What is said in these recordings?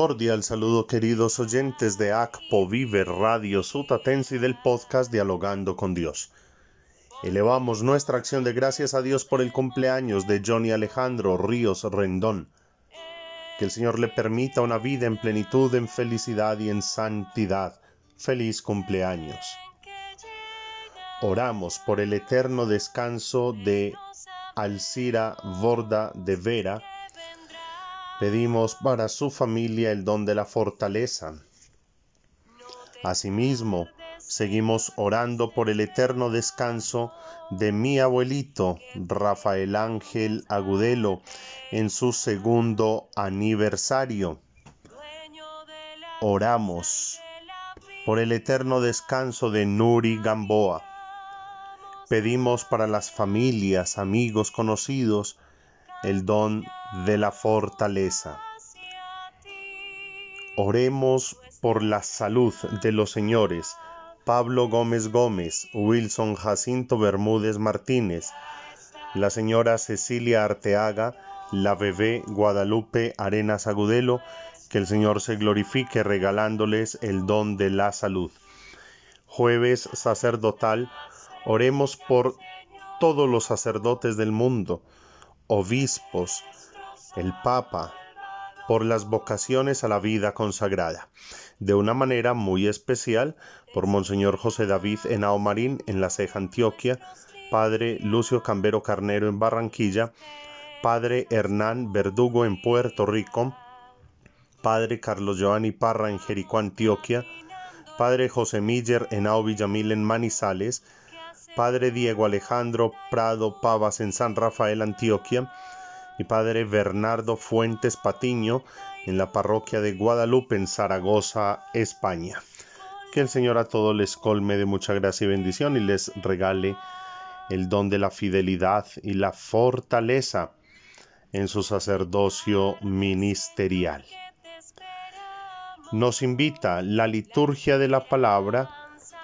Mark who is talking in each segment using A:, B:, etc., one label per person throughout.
A: Cordial saludo queridos oyentes de ACPO Vive Radio Sutatense y del podcast Dialogando con Dios. Elevamos nuestra acción de gracias a Dios por el cumpleaños de Johnny Alejandro Ríos Rendón. Que el Señor le permita una vida en plenitud, en felicidad y en santidad. Feliz cumpleaños. Oramos por el eterno descanso de Alcira Borda de Vera. Pedimos para su familia el don de la fortaleza. Asimismo, seguimos orando por el eterno descanso de mi abuelito Rafael Ángel Agudelo en su segundo aniversario. Oramos por el eterno descanso de Nuri Gamboa. Pedimos para las familias, amigos, conocidos, el don de la fortaleza. Oremos por la salud de los señores Pablo Gómez Gómez, Wilson Jacinto Bermúdez Martínez, la señora Cecilia Arteaga, la bebé Guadalupe Arenas Agudelo, que el Señor se glorifique regalándoles el don de la salud. Jueves sacerdotal, oremos por todos los sacerdotes del mundo, obispos, el Papa, por las vocaciones a la vida consagrada. De una manera muy especial, por Monseñor José David Henao Marín en La Ceja, Antioquia, Padre Lucio Cambero Carnero en Barranquilla, Padre Hernán Verdugo en Puerto Rico, Padre Carlos Giovanni Parra en Jericó, Antioquia, Padre José Miller Henao Villamil en Manizales, Padre Diego Alejandro Prado Pavas en San Rafael, Antioquia, y Padre Bernardo Fuentes Patiño en la parroquia de Guadalupe en Zaragoza, España. Que el Señor a todos les colme de mucha gracia y bendición y les regale el don de la fidelidad y la fortaleza en su sacerdocio ministerial. Nos invita la liturgia de la palabra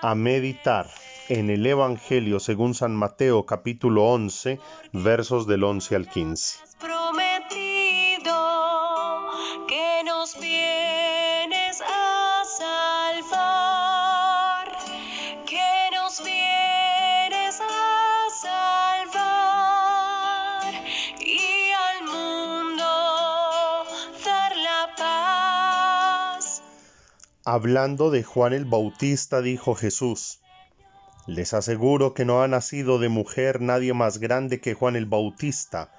A: a meditar en el Evangelio según San Mateo capítulo 11 versos del 11 al 15.
B: prometido que nos vienes a salvar, que nos vienes a salvar y al mundo dar la paz.
A: Hablando de Juan el Bautista, dijo Jesús, les aseguro que no ha nacido de mujer nadie más grande que Juan el Bautista,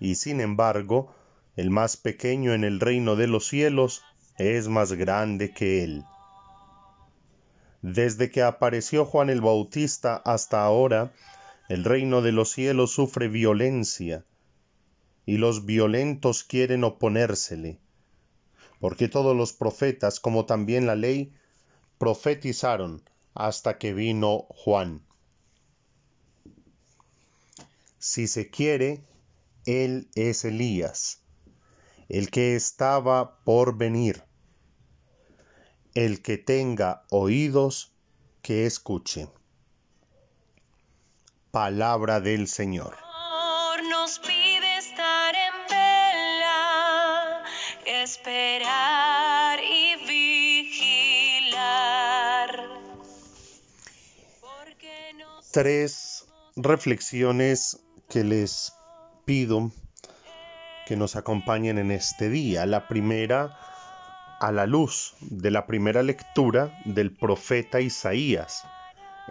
A: y sin embargo, el más pequeño en el reino de los cielos es más grande que él. Desde que apareció Juan el Bautista hasta ahora, el reino de los cielos sufre violencia, y los violentos quieren oponérsele, porque todos los profetas, como también la ley, profetizaron hasta que vino Juan. Si se quiere, él es Elías, el que estaba por venir. El que tenga oídos, que escuche. Palabra del Señor.
B: Nos pide estar en vela, esperar
A: Tres reflexiones que les pido que nos acompañen en este día. La primera, a la luz de la primera lectura del profeta Isaías,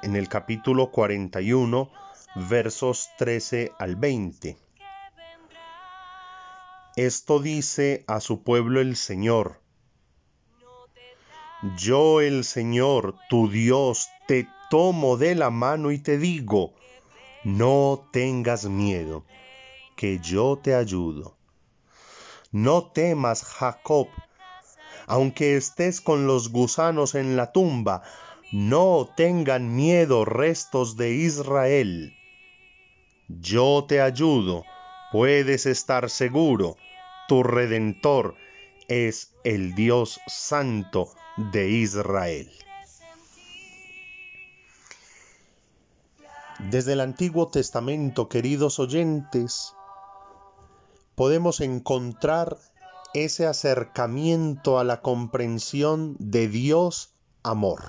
A: en el capítulo 41, versos 13 al 20. Esto dice a su pueblo el Señor. Yo el Señor, tu Dios, te tomo de la mano y te digo, no tengas miedo, que yo te ayudo. No temas, Jacob, aunque estés con los gusanos en la tumba, no tengan miedo restos de Israel. Yo te ayudo, puedes estar seguro, tu redentor, es el Dios santo de Israel. Desde el Antiguo Testamento, queridos oyentes, podemos encontrar ese acercamiento a la comprensión de Dios amor.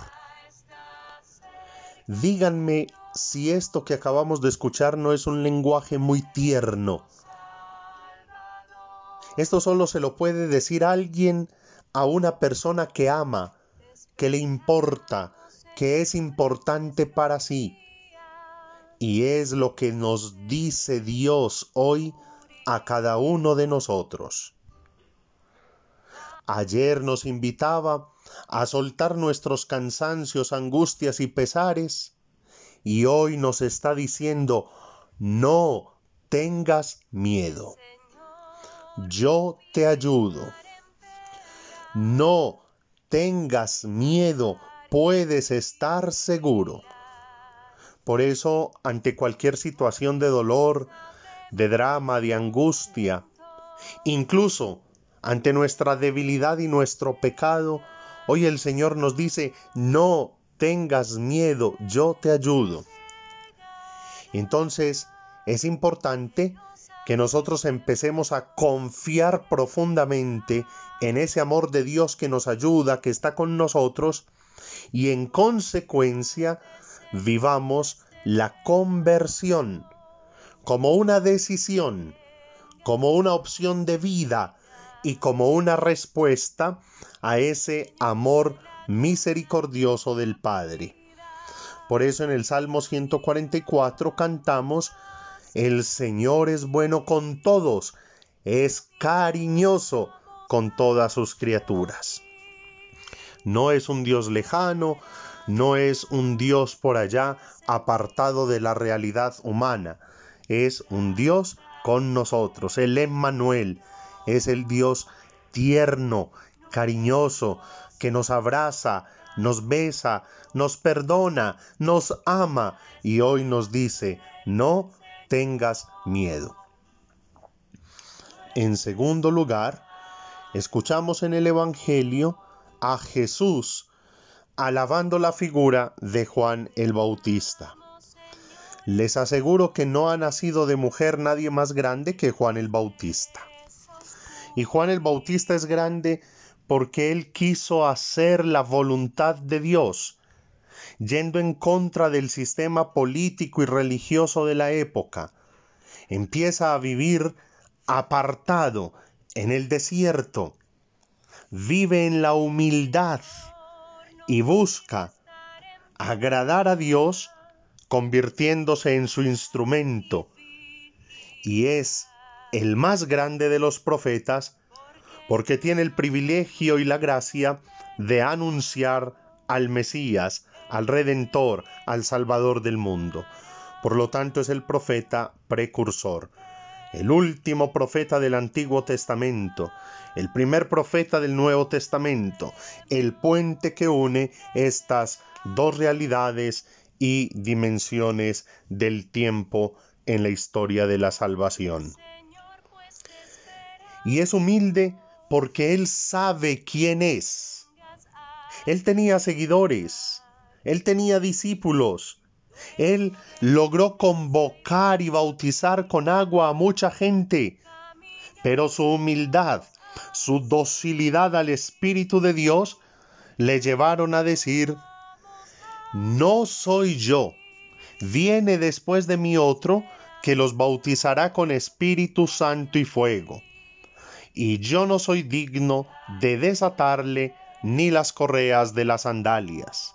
A: Díganme si esto que acabamos de escuchar no es un lenguaje muy tierno. Esto solo se lo puede decir alguien a una persona que ama, que le importa, que es importante para sí. Y es lo que nos dice Dios hoy a cada uno de nosotros. Ayer nos invitaba a soltar nuestros cansancios, angustias y pesares, y hoy nos está diciendo, no tengas miedo. Yo te ayudo. No tengas miedo, puedes estar seguro. Por eso, ante cualquier situación de dolor, de drama, de angustia, incluso ante nuestra debilidad y nuestro pecado, hoy el Señor nos dice, no tengas miedo, yo te ayudo. Entonces, es importante que nosotros empecemos a confiar profundamente en ese amor de Dios que nos ayuda, que está con nosotros, y en consecuencia vivamos la conversión como una decisión, como una opción de vida y como una respuesta a ese amor misericordioso del Padre. Por eso en el Salmo 144 cantamos, El Señor es bueno con todos, es cariñoso con todas sus criaturas. No es un Dios lejano, no es un Dios por allá apartado de la realidad humana, es un Dios con nosotros. El Emmanuel es el Dios tierno, cariñoso, que nos abraza, nos besa, nos perdona, nos ama y hoy nos dice, no tengas miedo. En segundo lugar, escuchamos en el Evangelio a Jesús alabando la figura de Juan el Bautista. Les aseguro que no ha nacido de mujer nadie más grande que Juan el Bautista. Y Juan el Bautista es grande porque él quiso hacer la voluntad de Dios, yendo en contra del sistema político y religioso de la época. Empieza a vivir apartado en el desierto, vive en la humildad y busca agradar a Dios convirtiéndose en su instrumento, y es el más grande de los profetas porque tiene el privilegio y la gracia de anunciar al Mesías, al Redentor, al Salvador del mundo. Por lo tanto es el profeta precursor, el último profeta del Antiguo Testamento, el primer profeta del Nuevo Testamento, el puente que une estas dos realidades y dimensiones del tiempo en la historia de la salvación. Y es humilde porque él sabe quién es. Él tenía seguidores, él tenía discípulos, él logró convocar y bautizar con agua a mucha gente, pero su humildad, su docilidad al Espíritu de Dios le llevaron a decir, no soy yo, viene después de mí otro que los bautizará con Espíritu Santo y fuego. Y yo no soy digno de desatarle ni las correas de las sandalias.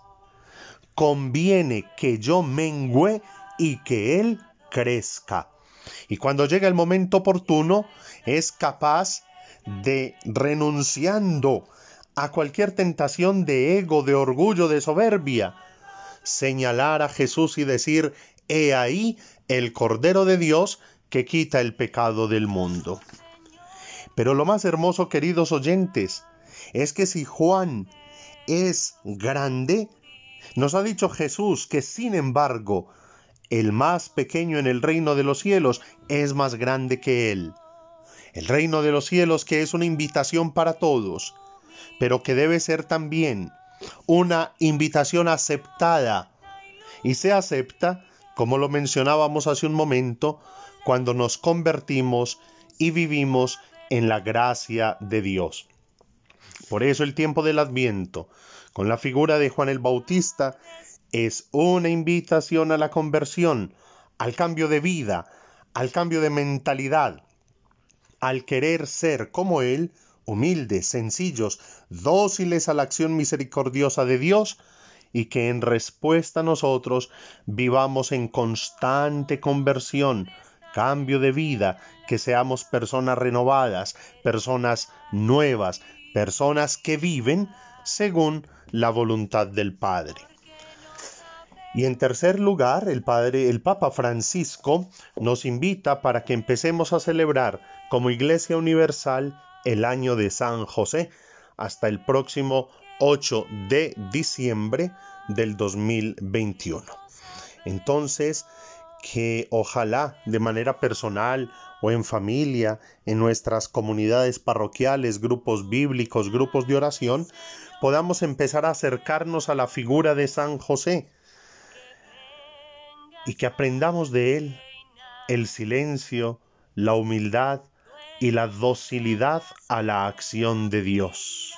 A: Conviene que yo mengüe y que él crezca. Y cuando llega el momento oportuno, es capaz de, renunciando a cualquier tentación de ego, de orgullo, de soberbia, señalar a Jesús y decir, he ahí el Cordero de Dios que quita el pecado del mundo. Pero lo más hermoso, queridos oyentes, es que si Juan es grande, nos ha dicho Jesús que sin embargo, el más pequeño en el reino de los cielos es más grande que él. El reino de los cielos que es una invitación para todos, pero que debe ser también una invitación aceptada. Y se acepta, como lo mencionábamos hace un momento, cuando nos convertimos y vivimos en la gracia de Dios. Por eso el tiempo del adviento, con la figura de Juan el Bautista, es una invitación a la conversión, al cambio de vida, al cambio de mentalidad, al querer ser como Él, humildes, sencillos, dóciles a la acción misericordiosa de Dios, y que en respuesta a nosotros vivamos en constante conversión, cambio de vida, que seamos personas renovadas, personas nuevas, personas que viven según la voluntad del Padre. Y en tercer lugar, el Padre, el Papa Francisco nos invita para que empecemos a celebrar como Iglesia Universal el año de San José hasta el próximo 8 de diciembre del 2021. Entonces, que ojalá de manera personal o en familia, en nuestras comunidades parroquiales, grupos bíblicos, grupos de oración, podamos empezar a acercarnos a la figura de San José y que aprendamos de él el silencio, la humildad y la docilidad a la acción de Dios.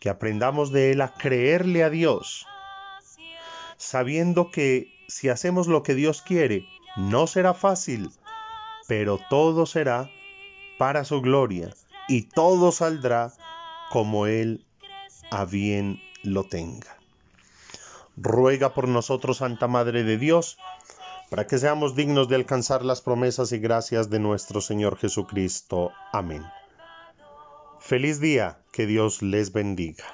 A: Que aprendamos de él a creerle a Dios, sabiendo que si hacemos lo que Dios quiere, no será fácil, pero todo será para su gloria y todo saldrá como Él a bien lo tenga. Ruega por nosotros, Santa Madre de Dios, para que seamos dignos de alcanzar las promesas y gracias de nuestro Señor Jesucristo. Amén. Feliz día, que Dios les bendiga.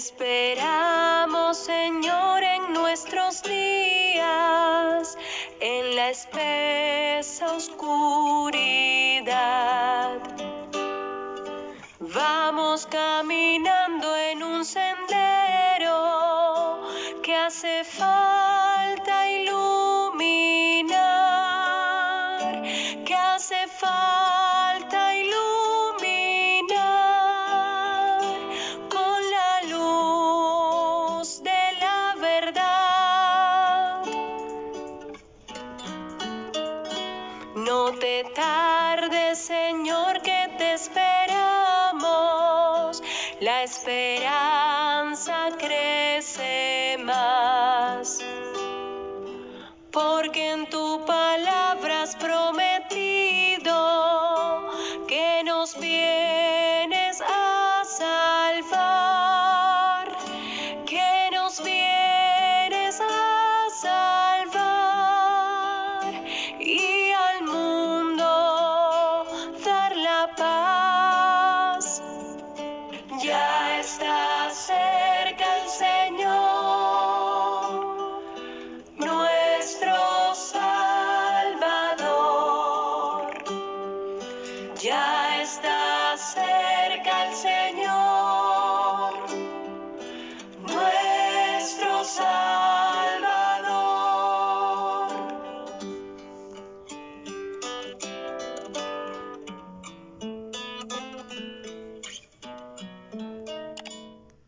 B: Esperamos, Señor, en nuestros días, en la espesa oscuridad. Vamos caminando en un sendero que hace falta esperanza crece más.